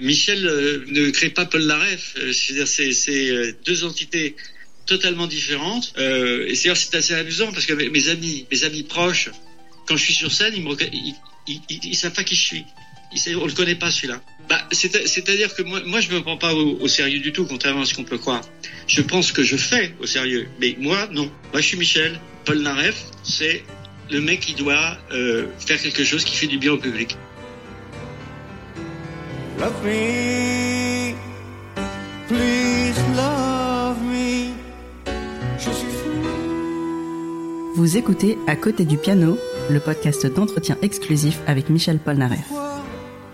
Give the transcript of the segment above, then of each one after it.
Michel euh, ne crée pas Paul Naref. Euh, c'est c'est, euh, deux entités totalement différentes. Euh, et c'est assez amusant parce que mes, amis, mes amis proches, quand je suis sur scène, ils me ils, ils, ils, savent pas qui je suis. Ils savent, on le connaît pas celui-là. Bah, c'est- c'est-à-dire que moi, moi, je me prends pas au, au sérieux du tout, contrairement à ce qu'on peut croire. Je pense que je fais au sérieux, mais moi, non. Moi, je suis Michel. Paul Naref, c'est le mec qui doit euh, faire quelque chose qui fait du bien au public. Love me, please love me. Je suis fou. Vous écoutez À côté du piano, le podcast d'entretien exclusif avec Michel Polnareff.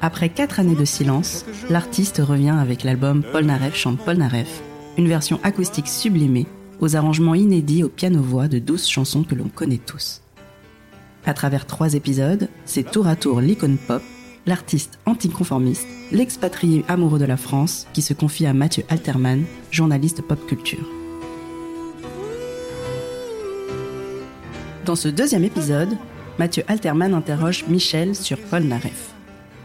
Après quatre années de silence, l'artiste revient avec l'album Polnareff chante Polnareff, une version acoustique sublimée aux arrangements inédits au piano-voix de douze chansons que l'on connaît tous. À travers trois épisodes, c'est tour à tour l'icône pop, l'artiste anticonformiste, l'expatrié amoureux de la France qui se confie à Mathieu Alterman, journaliste pop culture. Dans ce deuxième épisode, Mathieu Alterman interroge Michel sur Polnareff.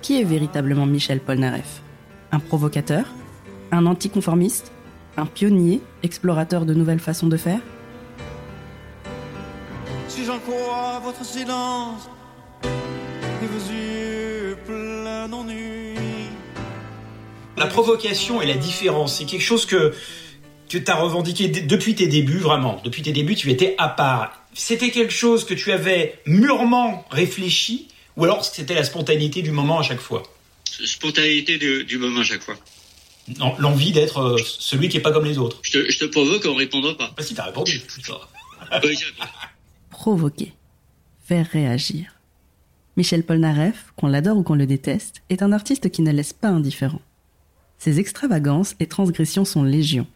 Qui est véritablement Michel Polnareff? Un provocateur? Un anticonformiste? Un pionnier Explorateur de nouvelles façons de faire? Si j'en votre silence La provocation et la différence, c'est quelque chose que que tu as revendiqué depuis tes débuts, vraiment. Depuis tes débuts, tu étais à part. C'était quelque chose que tu avais mûrement réfléchi, ou alors c'était la spontanéité du moment à chaque fois? Spontanéité du, du moment à chaque fois. Non, L'envie d'être euh, celui qui est pas comme les autres. Je te, je te provoque en répondant pas. Bah si, t'as répondu. répondu. Provoquer. Faire réagir. Michel Polnareff, qu'on l'adore ou qu'on le déteste, est un artiste qui ne laisse pas indifférent. Ses extravagances et transgressions sont légion.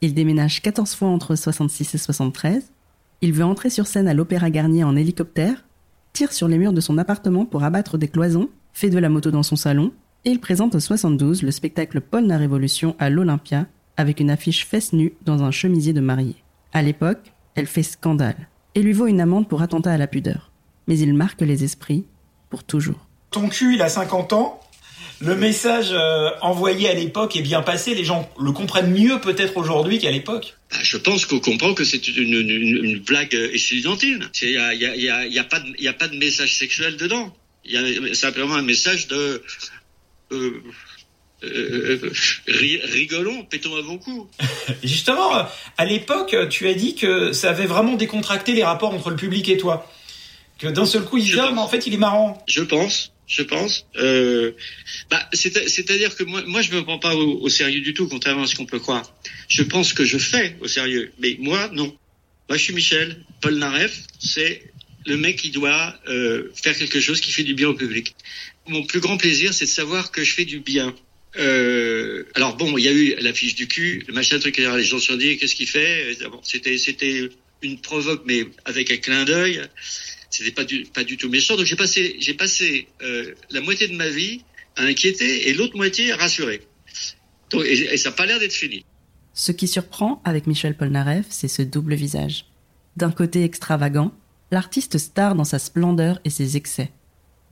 Il déménage 14 fois entre 66 et 73. Il veut entrer sur scène à l'Opéra Garnier en hélicoptère, tire sur les murs de son appartement pour abattre des cloisons, fait de la moto dans son salon, et il présente en 72 le spectacle Paul la Révolution à l'Olympia avec une affiche fesse nue dans un chemisier de mariée. À l'époque, elle fait scandale et lui vaut une amende pour attentat à la pudeur. Mais il marque les esprits pour toujours. Ton cul, il a 50 ans. Le message euh, envoyé à l'époque est bien passé. Les gens le comprennent mieux peut-être aujourd'hui qu'à l'époque. Bah, je pense qu'on comprend que c'est une, une, une- une blague euh, estudiantine. Il n'y a, y a, y a, y a, pas de- y a pas de message sexuel dedans. Il y a simplement un message de... Euh, euh, euh, ri- rigolons, pétons un bon coup. Justement, euh, à l'époque, euh, tu as dit que ça avait vraiment décontracté les rapports entre le public et toi. Que d'un seul coup, il pense. mais en fait, il est marrant. Je pense, je pense. Euh, bah, c'est- c'est-à-dire que moi, moi, je me prends pas au, au sérieux du tout, contrairement à ce qu'on peut croire. Je pense que je fais au sérieux, mais moi, non. Moi, je suis Michel. Paul Naref, c'est le mec qui doit euh, faire quelque chose qui fait du bien au public. Mon plus grand plaisir, c'est de savoir que je fais du bien. Euh, alors bon, il y a eu la fiche du cul, le machin truc, les gens se sont dit qu'est-ce qu'il fait? Bon, C'était c'était une provoque, mais avec un clin d'œil. C'était pas du pas du tout méchant. Donc j'ai passé j'ai passé euh, la moitié de ma vie à inquiéter et l'autre moitié à rassurer. Et ça n'a pas l'air d'être fini. Ce qui surprend avec Michel Polnareff, c'est ce double visage. D'un côté extravagant, l'artiste star dans sa splendeur et ses excès.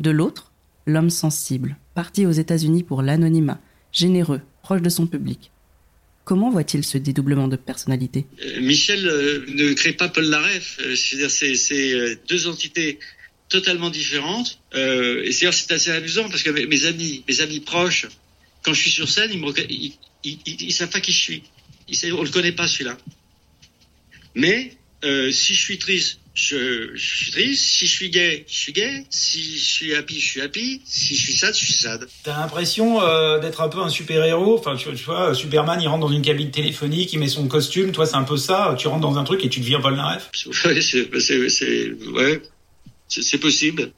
De l'autre, l'homme sensible, parti aux États-Unis pour l'anonymat, généreux, proche de son public. Comment voit-il ce dédoublement de personnalité? Euh, Michel euh, ne crée pas Paul Naref. Euh, c'est deux entités totalement différentes. Et c'est assez amusant parce que mes, amis mes amis proches, quand je suis sur scène, ils ils savent pas qui je suis. Ils savent, on le connaît pas celui-là. Mais si je suis triste, je, je suis triste. Si je suis gay, je suis gay. Si je suis happy, je suis happy. Si je suis sad, je suis sad. T'as l'impression euh, d'être un peu un super-héros? Enfin, tu, tu vois, Superman, il rentre dans une cabine téléphonique, il met son costume. Toi, c'est un peu ça. Tu rentres dans un truc et tu deviens Paul Naref. Ouais, c'est ouais, c'est possible,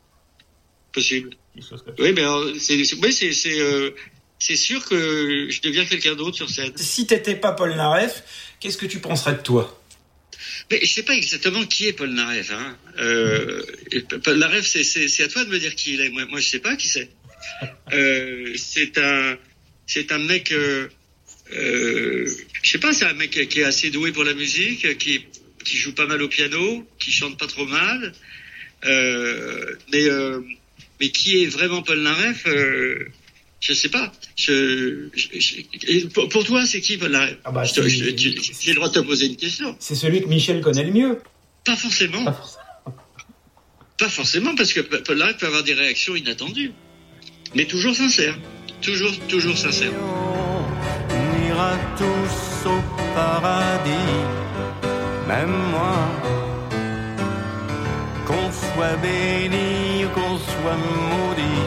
possible. Oui, mais c'est euh, sûr que je deviens quelqu'un d'autre sur scène. Si t'étais pas Paul Naref, qu'est-ce que tu penserais de toi? Mais je sais pas exactement qui est Paul Naref. Hein. Euh, Paul Naref, c'est à toi de me dire qui il est. Moi, moi, je sais pas qui c'est. Euh, c'est un c'est un mec. Euh, euh, je sais pas, c'est un mec qui est assez doué pour la musique, qui qui joue pas mal au piano, qui chante pas trop mal. Euh, mais euh, mais qui est vraiment Paul Naref euh, Je sais pas. Je, je- je- et pour, pour toi, c'est qui Paul Naref Ah bah, Je te- c'est- je- tu- J'ai le droit de te poser une question. C'est celui que Michel connaît le mieux. Pas forcément. Pas forcément. Pas forcément, parce que Paul Naref peut avoir des réactions inattendues. Mais toujours sincères. Toujours, toujours sincères. On ira tous au paradis, même moi. Qu'on soit béni ou qu'on soit maudit,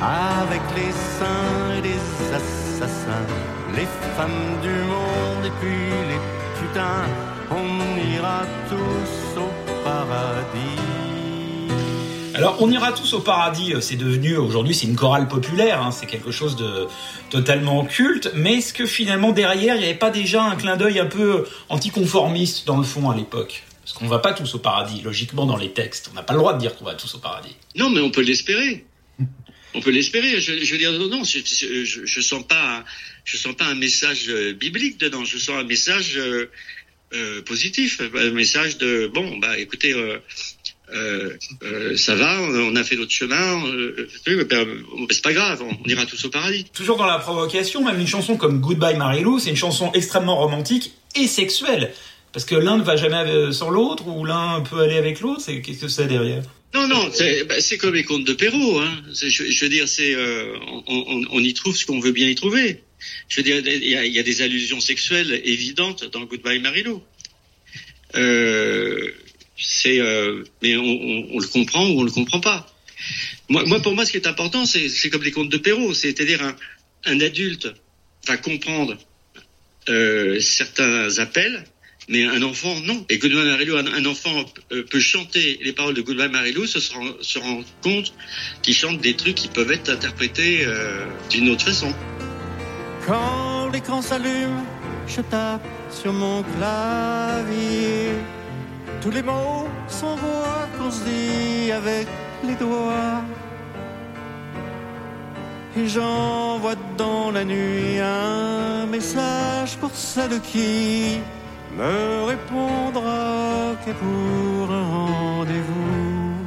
avec les saints et les assassins, les femmes du monde et puis les putains. On ira tous au paradis. Alors, on ira tous au paradis. euh, C'est devenu aujourd'hui, c'est une chorale populaire. hein, c'est quelque chose de totalement culte. Mais est-ce que finalement derrière, il n'y avait pas déjà un clin d'œil un peu anticonformiste dans le fond à l'époque? Parce qu'on va pas tous au paradis, logiquement dans les textes. On n'a pas le droit de dire qu'on va tous au paradis. Non, mais on peut l'espérer. On peut l'espérer. Je, je veux dire, non, non, je, je, je- sens pas, un- je sens pas un message euh, biblique dedans. Je sens un message euh, euh, positif, un message de bon, bah, écoutez, euh, euh, euh, ça va, on a fait notre chemin, ben, euh, c'est pas grave, on, on ira tous au paradis. Toujours dans la provocation, même une chanson comme Goodbye Marilou, c'est une chanson extrêmement romantique et sexuelle. Parce que l'un ne va jamais euh, sans l'autre, ou l'un peut aller avec l'autre, c'est qu'est-ce que c'est derrière? Non, non, c'est bah, comme les contes de Perrault. Hein. Je, veux dire, c'est euh, on, on, on y trouve ce qu'on veut bien y trouver. Je veux dire, il y a, y a des allusions sexuelles évidentes dans Goodbye Marilou. Euh, c'est, euh, mais on, on, le comprend ou on le comprend pas. Moi, moi, pour moi, ce qui est important, c'est c'est comme les contes de Perrault, c'est-à-dire un, un adulte va comprendre euh, certains appels, mais un enfant, non. Et Goodbye Marilou, un, enfant euh, peut chanter les paroles de Goodbye Marilou, se rend, se rend compte qu'il chante des trucs qui peuvent être interprétés euh, d'une autre façon. Quand l'écran s'allume, je tape sur mon clavier. Tous les mots s'envoient qu'on se dit avec les doigts. Et j'envoie dans la nuit un message pour celle qui me répondra que pour un rendez-vous.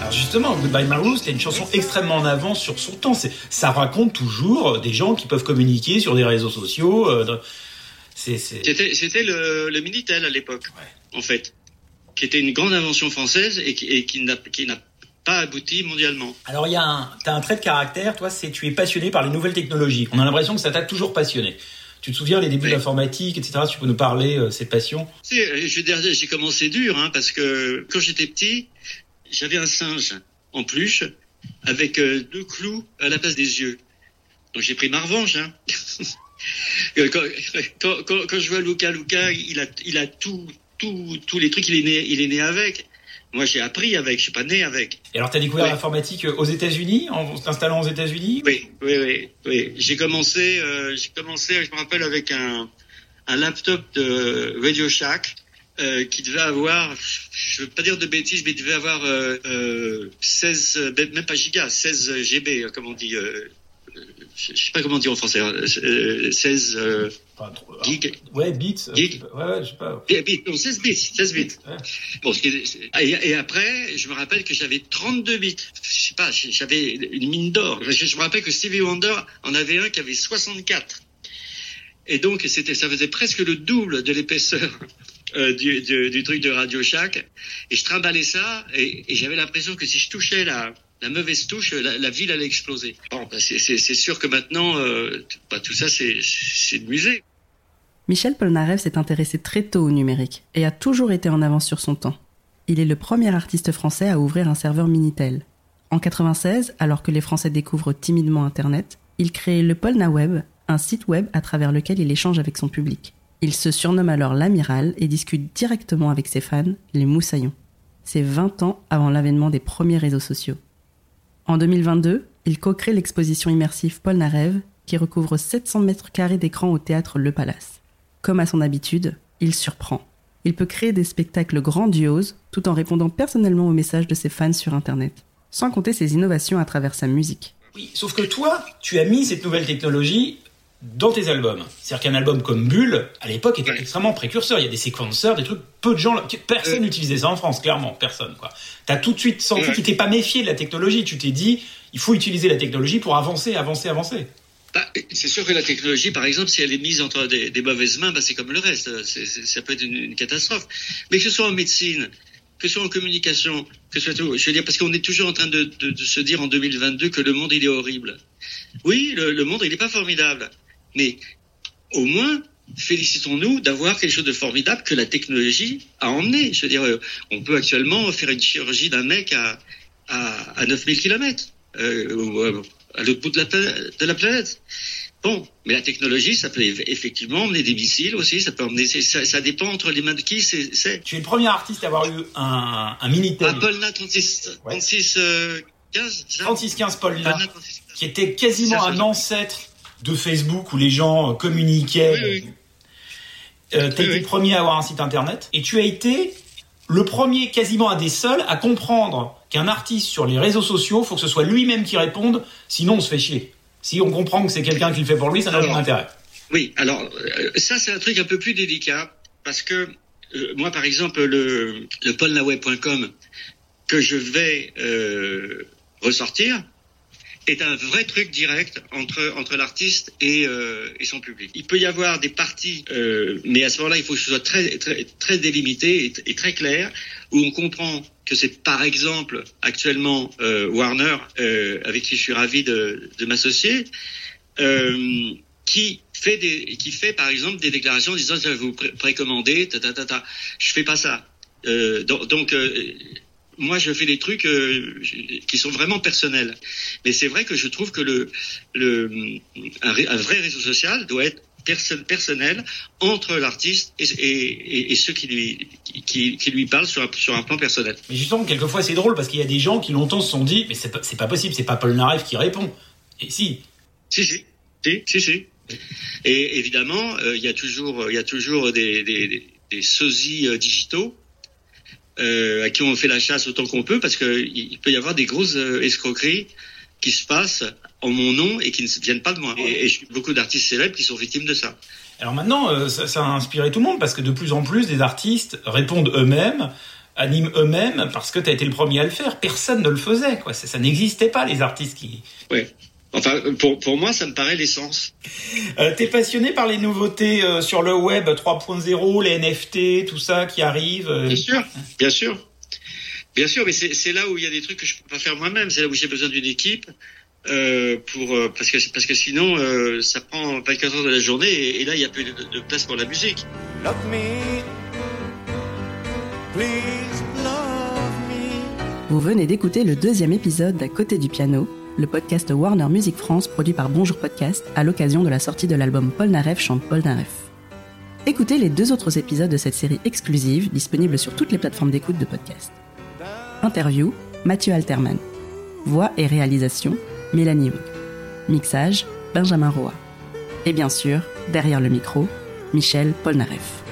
Alors justement, Goodbye Marilou, c'était une chanson extrêmement en avance sur son temps. C'est- Ça raconte toujours euh, des gens qui peuvent communiquer sur des réseaux sociaux. euh, dans- c'est, c'est- C'était, c'était le, le Minitel à l'époque, en fait, qui était une grande invention française et qui, et qui n'a, qui n'a pas abouti mondialement. Alors il y a un, t'as un trait de caractère, toi, c'est tu es passionné par les nouvelles technologies. On a l'impression que ça t'a toujours passionné. Tu te souviens les débuts Oui. de l'informatique, etc. Tu peux nous parler euh, cette passion j'ai commencé dur, hein, parce que quand j'étais petit, j'avais un singe en peluche avec euh, deux clous à la place des yeux. Donc j'ai pris ma revanche. Hein. Euh, quand, quand, quand, quand je vois Luca, Luca, il a, il a tout, tout, tous les trucs, il est né, il est né avec. Moi, j'ai appris avec, je suis pas né avec. Et alors t'as découvert Ouais. l'informatique euh, aux États-Unis, en t'installant aux États-Unis? Oui, oui, oui, oui. J'ai commencé, euh, j'ai commencé, je me rappelle, avec un, un laptop de Radio Shack euh, qui devait avoir, je veux pas dire de bêtises, mais il devait avoir euh, euh, 16, euh, même pas gigas, 16 GB, comme on dit. Je sais pas comment dire en français. hein, euh, 16 euh, Enfin, Gig. Ouais, bits. euh, Gig. je sais pas. Ouais, ouais, je sais pas. bits, non, 16 bits, 16 bits. Ouais. Bon, et, et après, je me rappelle que j'avais 32 bits. Je sais pas, j'avais une mine d'or. Je, je me rappelle que Stevie Wonder en avait un qui avait 64. Et donc, c'était, ça faisait presque le double de l'épaisseur euh, du, du, du truc de Radio Shack. Et je trimballais ça, et, et j'avais l'impression que si je touchais la, la mauvaise touche, la, la ville allait exploser. Bon, bah, c'est, sûr que maintenant, euh, bah, tout ça, c'est, c'est de musée. Michel Polnareff s'est intéressé très tôt au numérique et a toujours été en avance sur son temps. Il est le premier artiste français à ouvrir un serveur Minitel. En 96, alors que les Français découvrent timidement Internet, il crée le Polnaweb, un site web à travers lequel il échange avec son public. Il se surnomme alors l'amiral et discute directement avec ses fans, les moussaillons. C'est 20 ans avant l'avènement des premiers réseaux sociaux. En 2022, il co-crée l'exposition immersive Polnareff qui recouvre 700 mètres carrés d'écran au théâtre Le Palace. Comme à son habitude, il surprend. Il peut créer des spectacles grandioses tout en répondant personnellement aux messages de ses fans sur Internet, sans compter ses innovations à travers sa musique. Oui, sauf que toi, tu as mis cette nouvelle technologie dans tes albums. C'est-à-dire qu'un album comme Bulle, à l'époque, était extrêmement précurseur. Il y a des séquenceurs, des trucs, peu de gens, personne n'utilisait ça en France, clairement, personne, quoi. T'as tout de suite senti, tu t'es pas méfié de la technologie, tu t'es dit, il faut utiliser la technologie pour avancer, avancer, avancer. Bah, c'est sûr que la technologie, par exemple, si elle est mise entre des, mauvaises mains, bah, c'est comme le reste. ça peut être une, catastrophe. Mais que ce soit en médecine, que ce soit en communication, que ce soit tout. Je veux dire, parce qu'on est toujours en train de, se dire en 2022 que le monde, il est horrible. Oui, le, monde, il n'est pas formidable. Mais au moins, félicitons-nous d'avoir quelque chose de formidable que la technologie a emmené. Je veux dire, euh, on peut actuellement faire une chirurgie d'un mec à, à, à 9000 km, à l'autre bout de la, de la planète. Bon, mais la technologie, ça peut effectivement emmener des missiles aussi, ça peut emmener, ça, ça dépend entre les mains de qui c'est. Tu es le premier artiste à avoir eu un, un Minitel. Un Polna 36, 36 15, 36 15 Polna, qui était quasiment un ancêtre de Facebook où les gens communiquaient. Oui, oui. Euh, tu as été le premier à avoir un site internet et tu as été le premier, quasiment un des seuls, à comprendre qu'un artiste sur les réseaux sociaux, faut que ce soit lui-même qui réponde, sinon on se fait chier. Si on comprend que c'est quelqu'un qui le fait pour lui, ça n'a aucun intérêt. Oui, alors euh, ça c'est un truc un peu plus délicat parce que euh, moi par exemple le, le polnaweb.com que je vais ressortir, est un vrai truc direct entre entre l'artiste et, euh, et son public. Il peut y avoir des parties, euh, mais à ce moment-là, il faut que ce soit très très, très délimité et, très clair, où on comprend que c'est par exemple actuellement euh, Warner, euh, avec qui je suis ravi de, de m'associer, euh, qui fait des qui fait par exemple des déclarations en disant je vais vous précommander, ta ta ta ta. Je fais pas ça. Euh, donc moi, je fais des trucs euh, qui sont vraiment personnels. Mais c'est vrai que je trouve que le, le un, vrai réseau social doit être personnel entre l'artiste et, et, et, ceux qui lui, qui, qui lui parlent sur un, sur un, plan personnel. Mais justement, quelquefois, c'est drôle parce qu'il y a des gens qui longtemps se sont dit, mais c'est pas, pas possible, c'est pas Paul Naref qui répond. Et si. Si, si. Si, si, si. Et évidemment, euh, il y a toujours, il y a toujours des, des, des sosies euh, digitaux euh, à qui on fait la chasse autant qu'on peut, parce qu'il peut y avoir des grosses euh, escroqueries qui se passent en mon nom et qui ne viennent pas de moi. Et, et beaucoup d'artistes célèbres qui sont victimes de ça. Alors maintenant, euh, ça, ça, a inspiré tout le monde, parce que de plus en plus, des artistes répondent eux-mêmes animent eux-mêmes parce que tu as été le premier à le faire. Personne ne le faisait, quoi. Ça, ça n'existait pas, les artistes qui. Enfin, pour, pour moi, ça me paraît l'essence. Euh, T'es passionné par les nouveautés euh, sur le web 3.0, les NFT, tout ça qui arrive euh... Bien sûr, bien sûr. Bien sûr, mais c'est là où il y a des trucs que je peux pas faire moi-même. C'est là où j'ai besoin d'une équipe. Euh, pour parce que parce que sinon euh, ça prend 24 heures de la journée et, et là il y a plus de, de, place pour la musique. Love me, please love me. Vous venez d'écouter le deuxième épisode d'À côté du piano le podcast Warner Music France produit par Bonjour Podcast à l'occasion de la sortie de l'album Paul Naref chante Paul Naref. Écoutez les deux autres épisodes de cette série exclusive disponible sur toutes les plateformes d'écoute de podcast. Interview, Mathieu Alterman. Voix et réalisation, Mélanie Young. Mixage, Benjamin Roa. Et bien sûr, derrière le micro, Michel Polnareff.